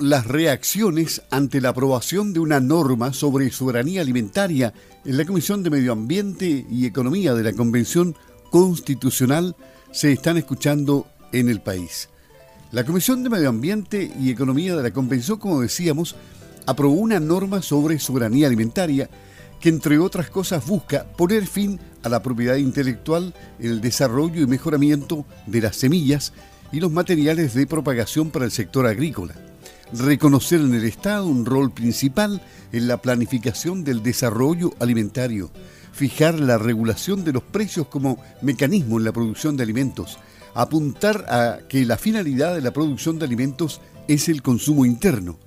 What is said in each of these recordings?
Las reacciones ante la aprobación de una norma sobre soberanía alimentaria en la Comisión de Medio Ambiente y Economía de la Convención Constitucional se están escuchando en el país. La Comisión de Medio Ambiente y Economía de la Convención, como decíamos, aprobó una norma sobre soberanía alimentaria que, entre otras cosas, busca poner fin a la propiedad intelectual el desarrollo y mejoramiento de las semillas y los materiales de propagación para el sector agrícola reconocer en el Estado un rol principal en la planificación del desarrollo alimentario, fijar la regulación de los precios como mecanismo en la producción de alimentos, apuntar a que la finalidad de la producción de alimentos es el consumo interno,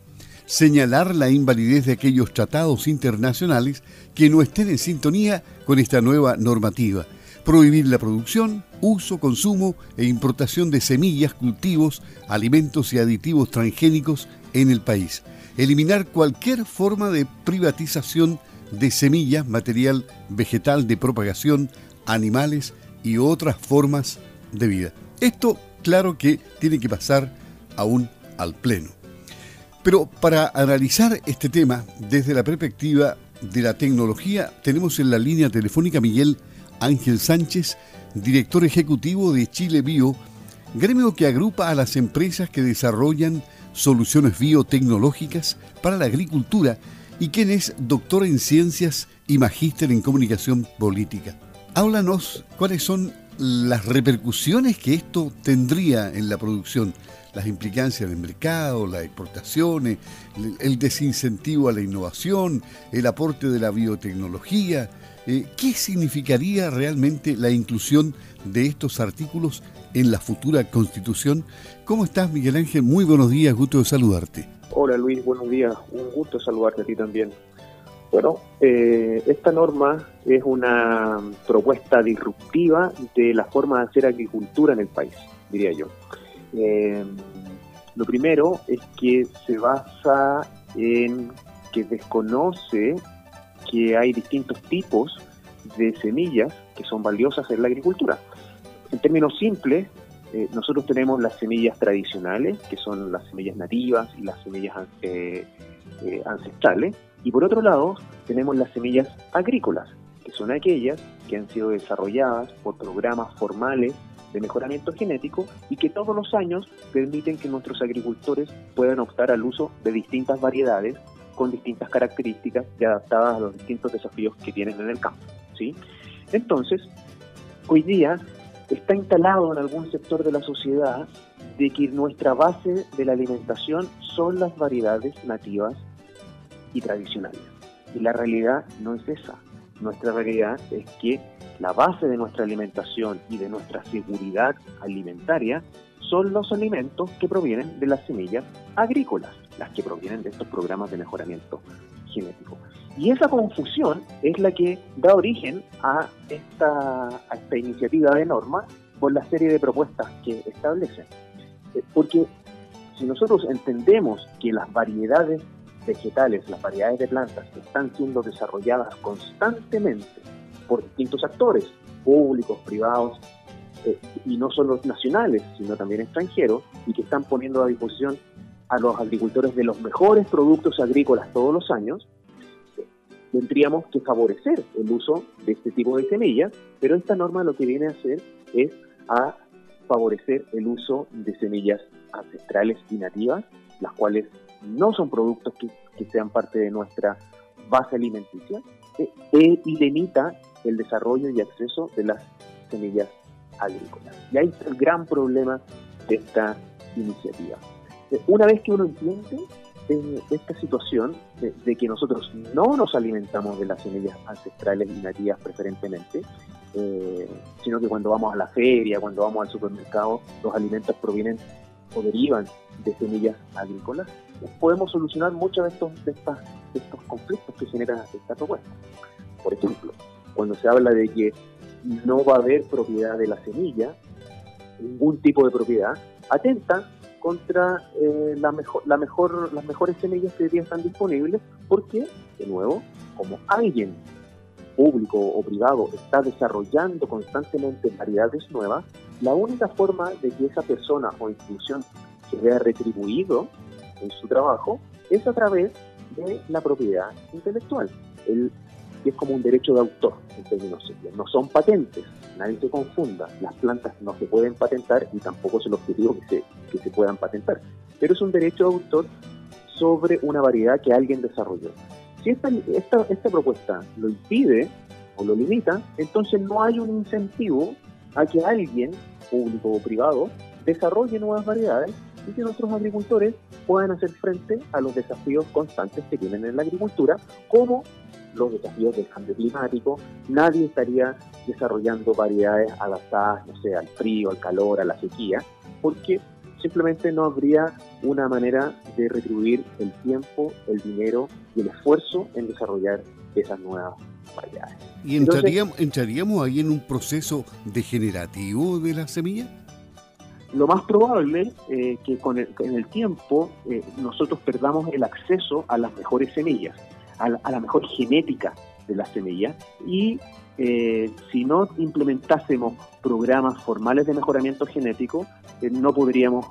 señalar la invalidez de aquellos tratados internacionales que no estén en sintonía con esta nueva normativa, prohibir la producción, uso, consumo e importación de semillas, cultivos, alimentos y aditivos transgénicos en el país. Eliminar cualquier forma de privatización de semillas, material vegetal de propagación, animales y otras formas de vida. Esto, claro que tiene que pasar aún al Pleno. Pero para analizar este tema desde la perspectiva de la tecnología, tenemos en la línea telefónica Miguel Ángel Sánchez, director ejecutivo de Chile Bio, gremio que agrupa a las empresas que desarrollan soluciones biotecnológicas para la agricultura y quien es doctor en ciencias y magíster en comunicación política. Háblanos cuáles son las repercusiones que esto tendría en la producción, las implicancias en el mercado, las exportaciones, el desincentivo a la innovación, el aporte de la biotecnología, eh, ¿Qué significaría realmente la inclusión de estos artículos en la futura constitución? ¿Cómo estás, Miguel Ángel? Muy buenos días, gusto de saludarte. Hola Luis, buenos días, un gusto saludarte a ti también. Bueno, eh, esta norma es una propuesta disruptiva de la forma de hacer agricultura en el país, diría yo. Eh, lo primero es que se basa en que desconoce que hay distintos tipos de semillas que son valiosas en la agricultura. En términos simples, eh, nosotros tenemos las semillas tradicionales, que son las semillas nativas y las semillas eh, eh, ancestrales, y por otro lado tenemos las semillas agrícolas, que son aquellas que han sido desarrolladas por programas formales de mejoramiento genético y que todos los años permiten que nuestros agricultores puedan optar al uso de distintas variedades con distintas características y adaptadas a los distintos desafíos que tienen en el campo. ¿sí? Entonces, hoy día está instalado en algún sector de la sociedad de que nuestra base de la alimentación son las variedades nativas y tradicionales. Y la realidad no es esa. Nuestra realidad es que la base de nuestra alimentación y de nuestra seguridad alimentaria son los alimentos que provienen de las semillas agrícolas, las que provienen de estos programas de mejoramiento genético. Y esa confusión es la que da origen a esta, iniciativa de norma por la serie de propuestas que establecen. Eh, porque si nosotros entendemos que las variedades vegetales, las variedades de plantas que están siendo desarrolladas constantemente por distintos actores, públicos, privados, eh, y no solo nacionales, sino también extranjeros, y que están poniendo a disposición a los agricultores de los mejores productos agrícolas todos los años, eh, tendríamos que favorecer el uso de este tipo de semillas, pero esta norma lo que viene a hacer es a favorecer el uso de semillas ancestrales y nativas, las cuales no son productos que, sean parte de nuestra base alimenticia, eh, y limita el desarrollo y acceso de las semillas agrícolas. Y ahí está el gran problema de esta iniciativa. Eh, una vez que uno entiende eh, esta situación de, que nosotros no nos alimentamos de las semillas ancestrales y nativas preferentemente, eh, sino que cuando vamos a la feria, cuando vamos al supermercado, los alimentos provienen o derivan de semillas agrícolas, podemos solucionar muchos de estos, de, de estos conflictos que genera esta propuesta. Por ejemplo, cuando se habla de que no va a haber propiedad de la semilla, ningún tipo de propiedad, atenta contra eh, la mejor, la mejor, las mejores semillas que hoy día están disponibles, porque, de nuevo, como alguien público o privado está desarrollando constantemente variedades nuevas, la única forma de que esa persona o institución se vea retribuido en su trabajo es a través de la propiedad intelectual. El, es como un derecho de autor en términos simples. No son patentes, nadie se confunda. Las plantas no se pueden patentar y tampoco es el objetivo que se, que se puedan patentar. Pero es un derecho de autor sobre una variedad que alguien desarrolló. Si esta, esta, esta propuesta lo impide o lo limita, entonces no hay un incentivo a que alguien, público o privado, desarrolle nuevas variedades y que nuestros agricultores puedan hacer frente a los desafíos constantes que tienen en la agricultura, como los desafíos del cambio climático. Nadie estaría desarrollando variedades adaptadas, no sé, al frío, al calor, a la sequía, porque simplemente no habría una manera de retribuir el tiempo, el dinero y el esfuerzo en desarrollar esas nuevas variedades. ¿Y entraríamos, entraríamos ahí en un proceso degenerativo de la semilla? Lo más probable es eh, que con el, en el tiempo eh, nosotros perdamos el acceso a las mejores semillas, a la, mejor genética de las semillas y eh, si no implementásemos programas formales de mejoramiento genético, no podríamos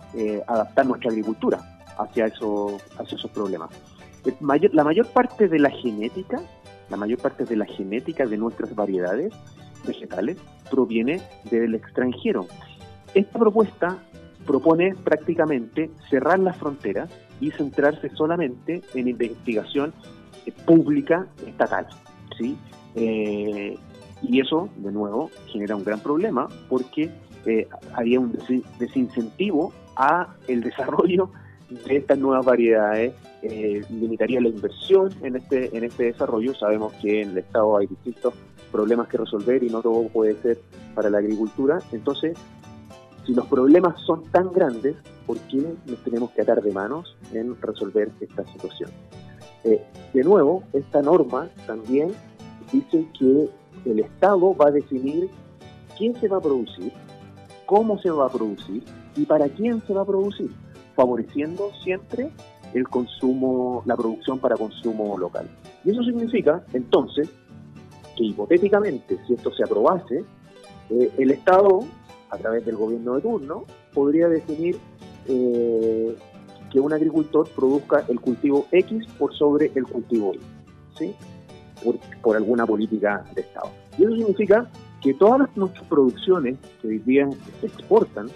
adaptar nuestra agricultura hacia, eso, hacia esos problemas. la mayor parte de la genética, la mayor parte de la genética de nuestras variedades vegetales proviene del extranjero. Esta propuesta propone prácticamente cerrar las fronteras y centrarse solamente en investigación eh, pública estatal. ¿sí? Eh, y eso, de nuevo, genera un gran problema porque eh, había un desincentivo a el desarrollo de estas nuevas variedades, limitaría la inversión en este, en este desarrollo. Sabemos que en el Estado hay distintos problemas que resolver y no todo puede ser para la agricultura. Entonces, si los problemas son tan grandes, ¿por qué nos tenemos que atar de manos en resolver esta situación? Eh, de nuevo, esta norma también dice que el Estado va a definir quién se va a producir, cómo se va a producir y para quién se va a producir, favoreciendo siempre el consumo, la producción para consumo local. Y eso significa, entonces, que hipotéticamente, si esto se aprobase, eh, el Estado a través del gobierno de turno, podría definir eh, que un agricultor produzca el cultivo X por sobre el cultivo Y, ¿sí? por, alguna política de Estado. Y eso significa que todas nuestras producciones que hoy día se exportan,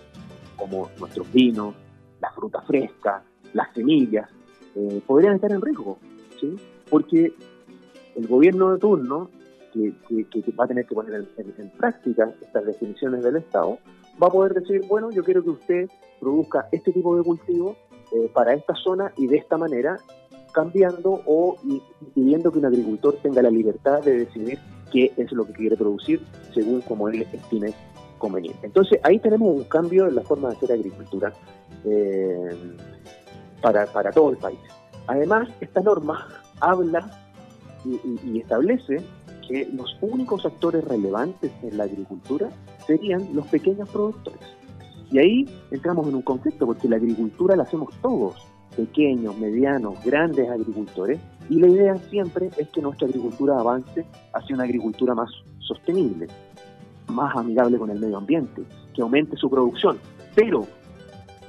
como nuestros vinos, la fruta fresca, las semillas, eh, podrían estar en riesgo, ¿sí? porque el gobierno de turno que, va a tener que poner en, práctica estas definiciones del Estado, va a poder decir, bueno, yo quiero que usted produzca este tipo de cultivo eh, para esta zona y de esta manera, cambiando o impidiendo que un agricultor tenga la libertad de decidir qué es lo que quiere producir según como él estime conveniente. Entonces ahí tenemos un cambio en la forma de hacer agricultura eh, para, para todo el país. Además, esta norma habla y establece que los únicos actores relevantes en la agricultura serían los pequeños productores. Y ahí entramos en un conflicto, porque la agricultura la hacemos todos, pequeños, medianos, grandes agricultores, y la idea siempre es que nuestra agricultura avance hacia una agricultura más sostenible, más amigable con el medio ambiente, que aumente su producción. Pero,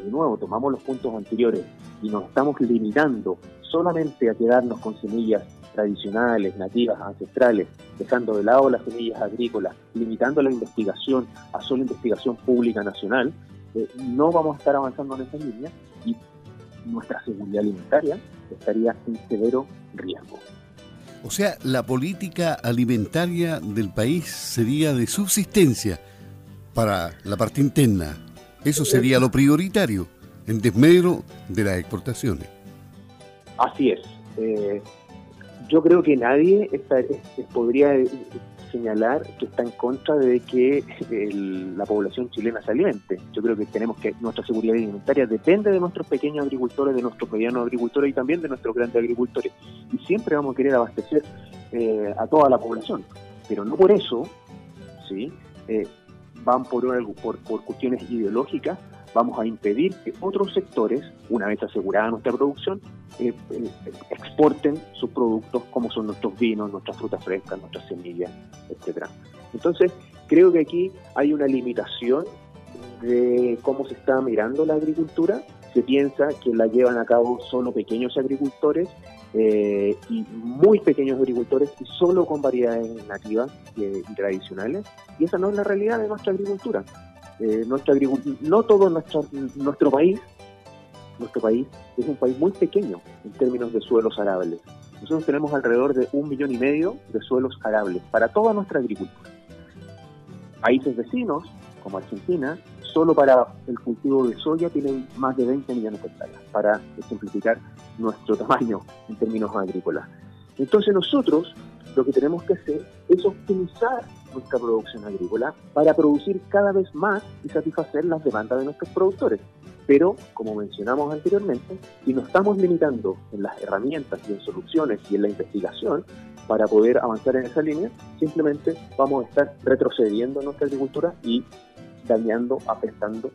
de nuevo, tomamos los puntos anteriores y nos estamos limitando solamente a quedarnos con semillas tradicionales, nativas, ancestrales, dejando de lado las semillas agrícolas, limitando la investigación a solo investigación pública nacional, eh, no vamos a estar avanzando en esa línea y nuestra seguridad alimentaria estaría en severo riesgo. O sea, la política alimentaria del país sería de subsistencia para la parte interna. Eso sería lo prioritario, en desmedro de las exportaciones. Así es. Eh, yo creo que nadie podría señalar que está en contra de que la población chilena se alimente. Yo creo que tenemos que nuestra seguridad alimentaria depende de nuestros pequeños agricultores, de nuestros medianos agricultores y también de nuestros grandes agricultores. Y siempre vamos a querer abastecer eh, a toda la población. Pero no por eso, ¿sí? Eh, van por, por, por cuestiones ideológicas vamos a impedir que otros sectores, una vez asegurada nuestra producción, eh, eh, exporten sus productos como son nuestros vinos, nuestras frutas frescas, nuestras semillas, etcétera. Entonces, creo que aquí hay una limitación de cómo se está mirando la agricultura. se piensa que la llevan a cabo solo pequeños agricultores eh, y muy pequeños agricultores y solo con variedades nativas y tradicionales. Y esa no es la realidad de nuestra agricultura. Eh, nuestra no todo nuestro, nuestro país, nuestro país es un país muy pequeño en términos de suelos arables. Nosotros tenemos alrededor de un millón y medio de suelos arables para toda nuestra agricultura. Países vecinos, como Argentina, solo para el cultivo de soya tienen más de 20 millones de hectáreas, para simplificar nuestro tamaño en términos agrícolas. Entonces nosotros lo que tenemos que hacer es optimizar nuestra producción agrícola para producir cada vez más y satisfacer las demandas de nuestros productores. Pero, como mencionamos anteriormente, si nos estamos limitando en las herramientas y en soluciones y en la investigación para poder avanzar en esa línea, simplemente vamos a estar retrocediendo en nuestra agricultura y dañando, afectando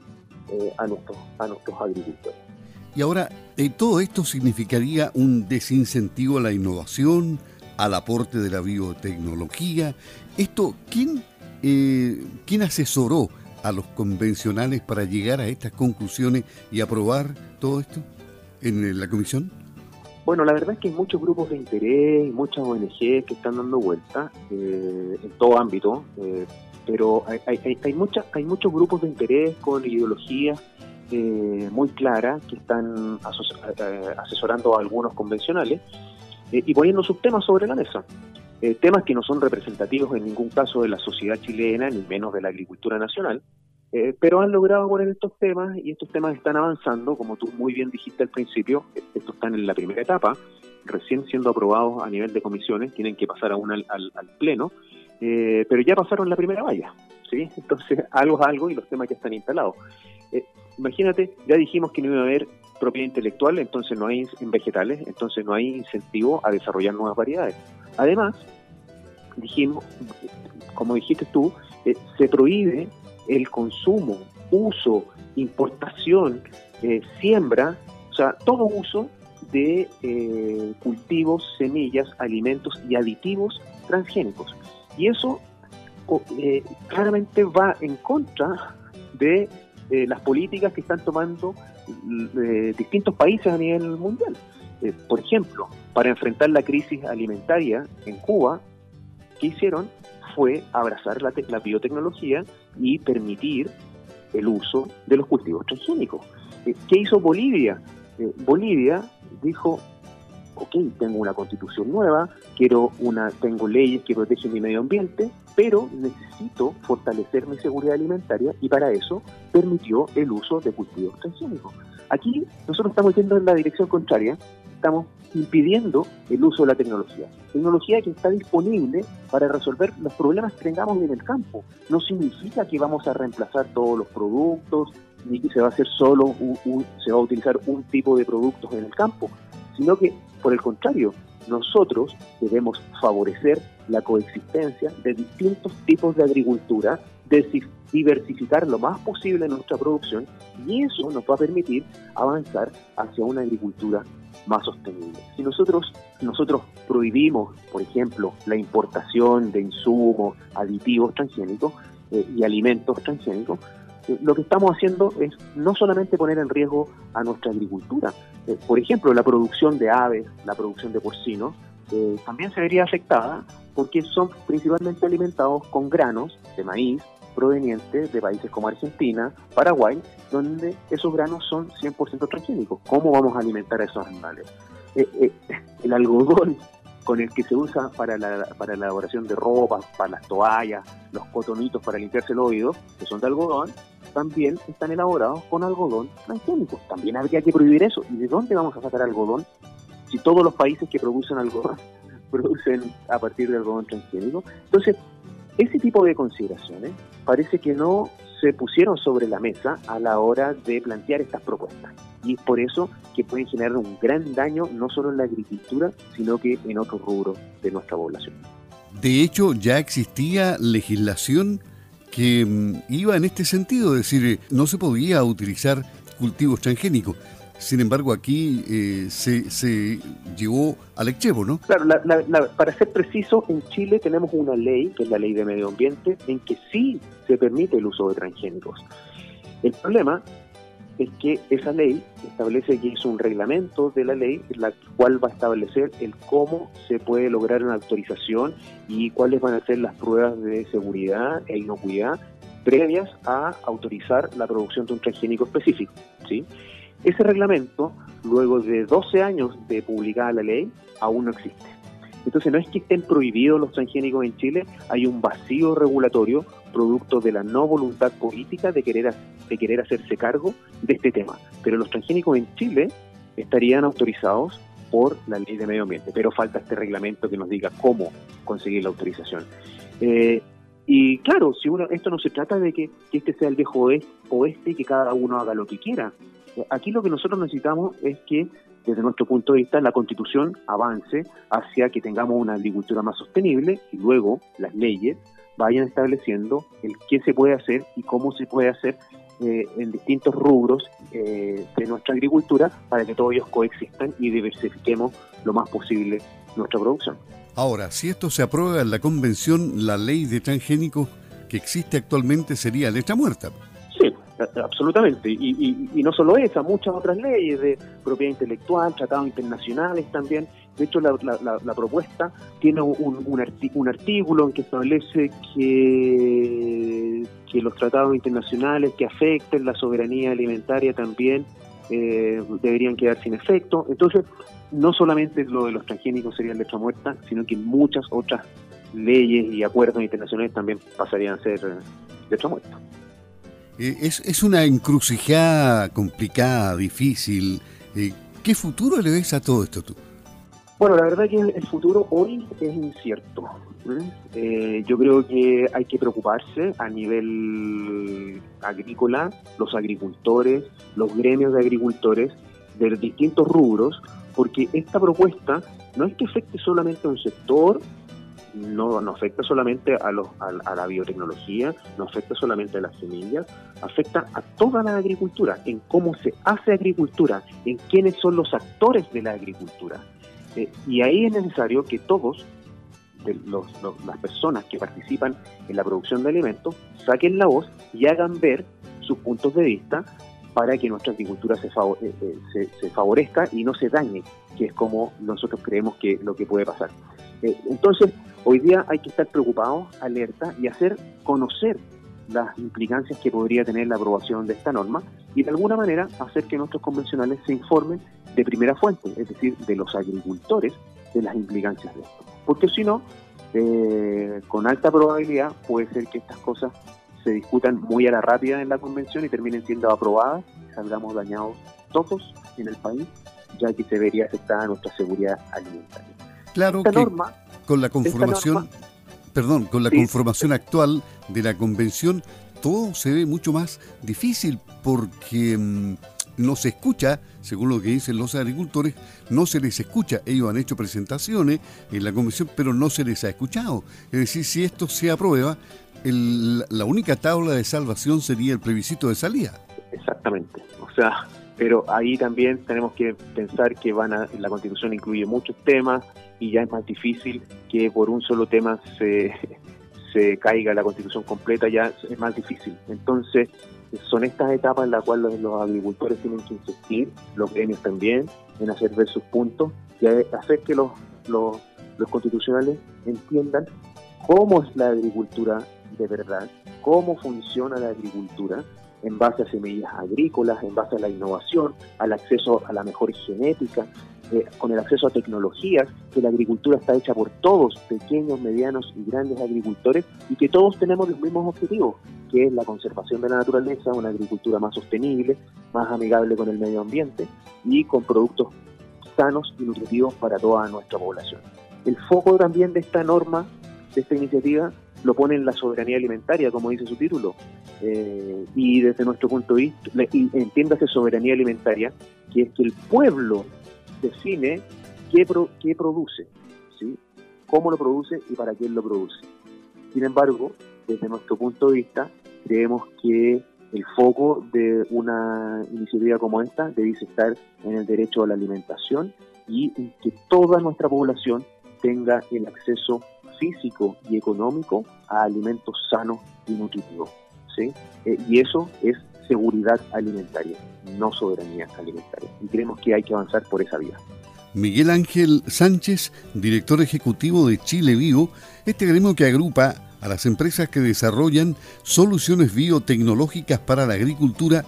eh, a, nuestros, a nuestros agricultores. Y ahora, eh, ¿todo esto significaría un desincentivo a la innovación, al aporte de la biotecnología? Esto, ¿quién, eh, ¿quién asesoró a los convencionales para llegar a estas conclusiones y aprobar todo esto en la comisión? Bueno, la verdad es que hay muchos grupos de interés, muchas ONG que están dando vuelta en todo ámbito, pero hay, hay, hay, muchas, hay muchos grupos de interés con ideologías eh, muy claras que están eh, asesorando a algunos convencionales eh, y poniendo sus temas sobre la mesa. Temas que no son representativos en ningún caso de la sociedad chilena, ni menos de la agricultura nacional, pero han logrado poner estos temas y estos temas están avanzando, como tú muy bien dijiste al principio, estos están en la primera etapa, recién siendo aprobados a nivel de comisiones, tienen que pasar aún al, al, al Pleno, eh, pero ya pasaron la primera valla, ¿sí? Entonces, algo es algo y los temas ya están instalados. Eh, imagínate, ya dijimos que no iba a haber propiedad intelectual, entonces no hay en vegetales, entonces no hay incentivo a desarrollar nuevas variedades. Además, dijimos, como dijiste tú, eh, se prohíbe el consumo, uso, importación, siembra, o sea, todo uso de cultivos, semillas, alimentos y aditivos transgénicos. Y eso eh, claramente va en contra de eh, las políticas que están tomando eh, distintos países a nivel mundial. Por ejemplo, para enfrentar la crisis alimentaria en Cuba, ¿qué hicieron? Fue abrazar la, la biotecnología y permitir el uso de los cultivos transgénicos. ¿Qué hizo Bolivia? Bolivia dijo, ok, tengo una constitución nueva, quiero una, tengo leyes que protegen mi medio ambiente, pero necesito fortalecer mi seguridad alimentaria y para eso permitió el uso de cultivos transgénicos. Aquí nosotros estamos yendo en la dirección contraria, estamos impidiendo el uso de la tecnología. Tecnología que está disponible para resolver los problemas que tengamos en el campo. No significa que vamos a reemplazar todos los productos, ni que se va a hacer solo se va a utilizar un tipo de productos en el campo, sino que por el contrario, nosotros debemos favorecer la coexistencia de distintos tipos de agricultura, diversificar lo más posible nuestra producción y eso nos va a permitir avanzar hacia una agricultura más sostenible. Si nosotros, nosotros prohibimos, por ejemplo, la importación de insumos, aditivos transgénicos eh, y alimentos transgénicos, lo que estamos haciendo es no solamente poner en riesgo a nuestra agricultura, eh, por ejemplo, la producción de aves, la producción de porcinos, eh, también se vería afectada porque son principalmente alimentados con granos de maíz provenientes de países como Argentina, Paraguay, donde esos granos son 100% transgénicos. ¿Cómo vamos a alimentar a esos animales? Eh, el algodón con el que se usa para la, para la elaboración de ropa, para las toallas, los cotonitos para limpiarse el oído, que son de algodón, también están elaborados con algodón transgénico. También habría que prohibir eso. ¿Y de dónde vamos a sacar algodón si todos los países que producen algodón producen a partir de algodón transgénico? Entonces, ese tipo de consideraciones parece que no se pusieron sobre la mesa a la hora de plantear estas propuestas y es por eso que pueden generar un gran daño no solo en la agricultura, sino que en otros rubros de nuestra población. De hecho, ya existía legislación que mm, iba en este sentido, es decir, no se podía utilizar cultivos transgénicos. Sin embargo, aquí eh, se, se, llevó al exchevo, ¿no? Claro, para ser preciso, en Chile tenemos una ley, que es la ley de medio ambiente, en que sí se permite el uso de transgénicos. El problema es que esa ley establece que es un reglamento de la ley, la cual va a establecer el cómo se puede lograr una autorización y cuáles van a ser las pruebas de seguridad e inocuidad previas a autorizar la producción de un transgénico específico. ¿sí? Ese reglamento, luego de 12 años de publicada la ley, aún no existe. Entonces no es que estén prohibidos los transgénicos en Chile, hay un vacío regulatorio producto de la no voluntad política de querer, de querer hacerse cargo de este tema. Pero los transgénicos en Chile estarían autorizados por la ley de medio ambiente, pero falta este reglamento que nos diga cómo conseguir la autorización. Eh, y claro, si uno, esto no se trata de que, este sea el viejo oeste y que cada uno haga lo que quiera. Aquí lo que nosotros necesitamos es que, desde nuestro punto de vista, la constitución avance hacia que tengamos una agricultura más sostenible y luego las leyes vayan estableciendo el qué se puede hacer y cómo se puede hacer eh, en distintos rubros eh, de nuestra agricultura para que todos ellos coexistan y diversifiquemos lo más posible nuestra producción. Ahora, si esto se aprueba en la convención, la ley de transgénicos que existe actualmente sería letra muerta. Sí, absolutamente. Y, no solo esa, muchas otras leyes de propiedad intelectual, tratados internacionales también. De hecho, la, propuesta tiene un, un, artículo en que establece que, que los tratados internacionales que afecten la soberanía alimentaria también eh, deberían quedar sin efecto. Entonces, no solamente lo de los transgénicos sería letra muerta, sino que muchas otras leyes y acuerdos internacionales también pasarían a ser eh, letra muerta. Eh, es, es una encrucijada complicada, difícil. Eh, ¿Qué futuro le ves a todo esto tú? Bueno, la verdad que el futuro hoy es incierto. yo creo que hay que preocuparse a nivel agrícola, los agricultores, los gremios de agricultores de distintos rubros, porque esta propuesta no es que afecte solamente a un sector, no, no afecta solamente a, los, a, la biotecnología, no afecta solamente a las semillas, afecta a toda la agricultura, en cómo se hace agricultura, en quiénes son los actores de la agricultura. Eh, y ahí es necesario que todos, las personas que participan en la producción de alimentos, saquen la voz y hagan ver sus puntos de vista para que nuestra agricultura se, eh, eh, se, favorezca y no se dañe, que es como nosotros creemos que lo que puede pasar. Entonces, hoy día hay que estar preocupados, alerta y hacer conocer las implicancias que podría tener la aprobación de esta norma y de alguna manera hacer que nuestros convencionales se informen de primera fuente, es decir, de los agricultores, de las implicancias de esto. Porque si no, con alta probabilidad puede ser que estas cosas se discutan muy a la rápida en la convención y terminen siendo aprobadas y salgamos dañados todos en el país, ya que se vería afectada nuestra seguridad alimentaria. Claro que con la conformación, perdón, con la conformación actual de la convención, todo se ve mucho más difícil porque mm, no se escucha, según lo que dicen los agricultores, no se les escucha. Ellos han hecho presentaciones en la convención, pero no se les ha escuchado. Es decir, si esto se aprueba, la única tabla de salvación sería el plebiscito de salida. Exactamente. O sea, pero ahí también tenemos que pensar que van a, la Constitución incluye muchos temas y ya es más difícil que por un solo tema se, se caiga la Constitución completa, ya es más difícil. Entonces, son estas etapas en las cuales los, agricultores tienen que insistir, los gremios también, en hacer ver sus puntos y hacer que los, los, los constitucionales entiendan cómo es la agricultura de verdad cómo funciona la agricultura en base a semillas agrícolas, en base a la innovación, al acceso a la mejor genética, eh, con el acceso a tecnologías, que la agricultura está hecha por todos, pequeños, medianos y grandes agricultores, y que todos tenemos los mismos objetivos, que es la conservación de la naturaleza, una agricultura más sostenible, más amigable con el medio ambiente y con productos sanos y nutritivos para toda nuestra población. El foco también de esta norma, de esta iniciativa, lo pone en la soberanía alimentaria, como dice su título. Eh, y desde nuestro punto de vista, entiéndase soberanía alimentaria, que es que el pueblo define qué, qué produce, ¿sí? cómo lo produce y para quién lo produce. Sin embargo, desde nuestro punto de vista, creemos que el foco de una iniciativa como esta debe estar en el derecho a la alimentación y en que toda nuestra población tenga el acceso físico y económico a alimentos sanos y nutritivos. ¿sí? Eh, y eso es seguridad alimentaria, no soberanía alimentaria. Y creemos que hay que avanzar por esa vía. Miguel Ángel Sánchez, director ejecutivo de Chile Vivo, este gremio que agrupa a las empresas que desarrollan soluciones biotecnológicas para la agricultura,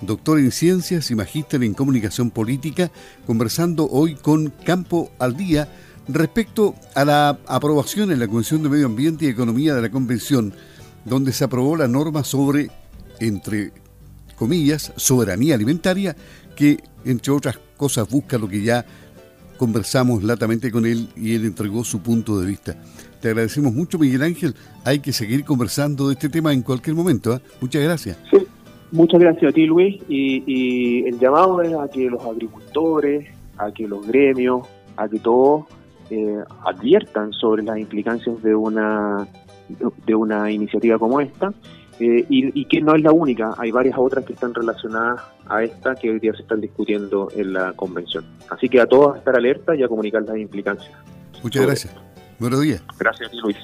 doctor en ciencias y magíster en comunicación política, conversando hoy con Campo al Día respecto a la aprobación en la Comisión de Medio Ambiente y Economía de la Convención, donde se aprobó la norma sobre, entre comillas, soberanía alimentaria, que entre otras cosas busca lo que ya conversamos latamente con él y él entregó su punto de vista. Te agradecemos mucho, Miguel Ángel. Hay que seguir conversando de este tema en cualquier momento. ¿eh? Muchas gracias. Sí, muchas gracias a ti, Luis. Y, el llamado es a que los agricultores, a que los gremios, a que todos eh, adviertan sobre las implicancias de una de una iniciativa como esta eh, y, que no es la única, hay varias otras que están relacionadas a esta que hoy día se están discutiendo en la convención. Así que a todos estar alerta y a comunicar las implicancias. Muchas gracias. Buenos días. Gracias a ti, Luis.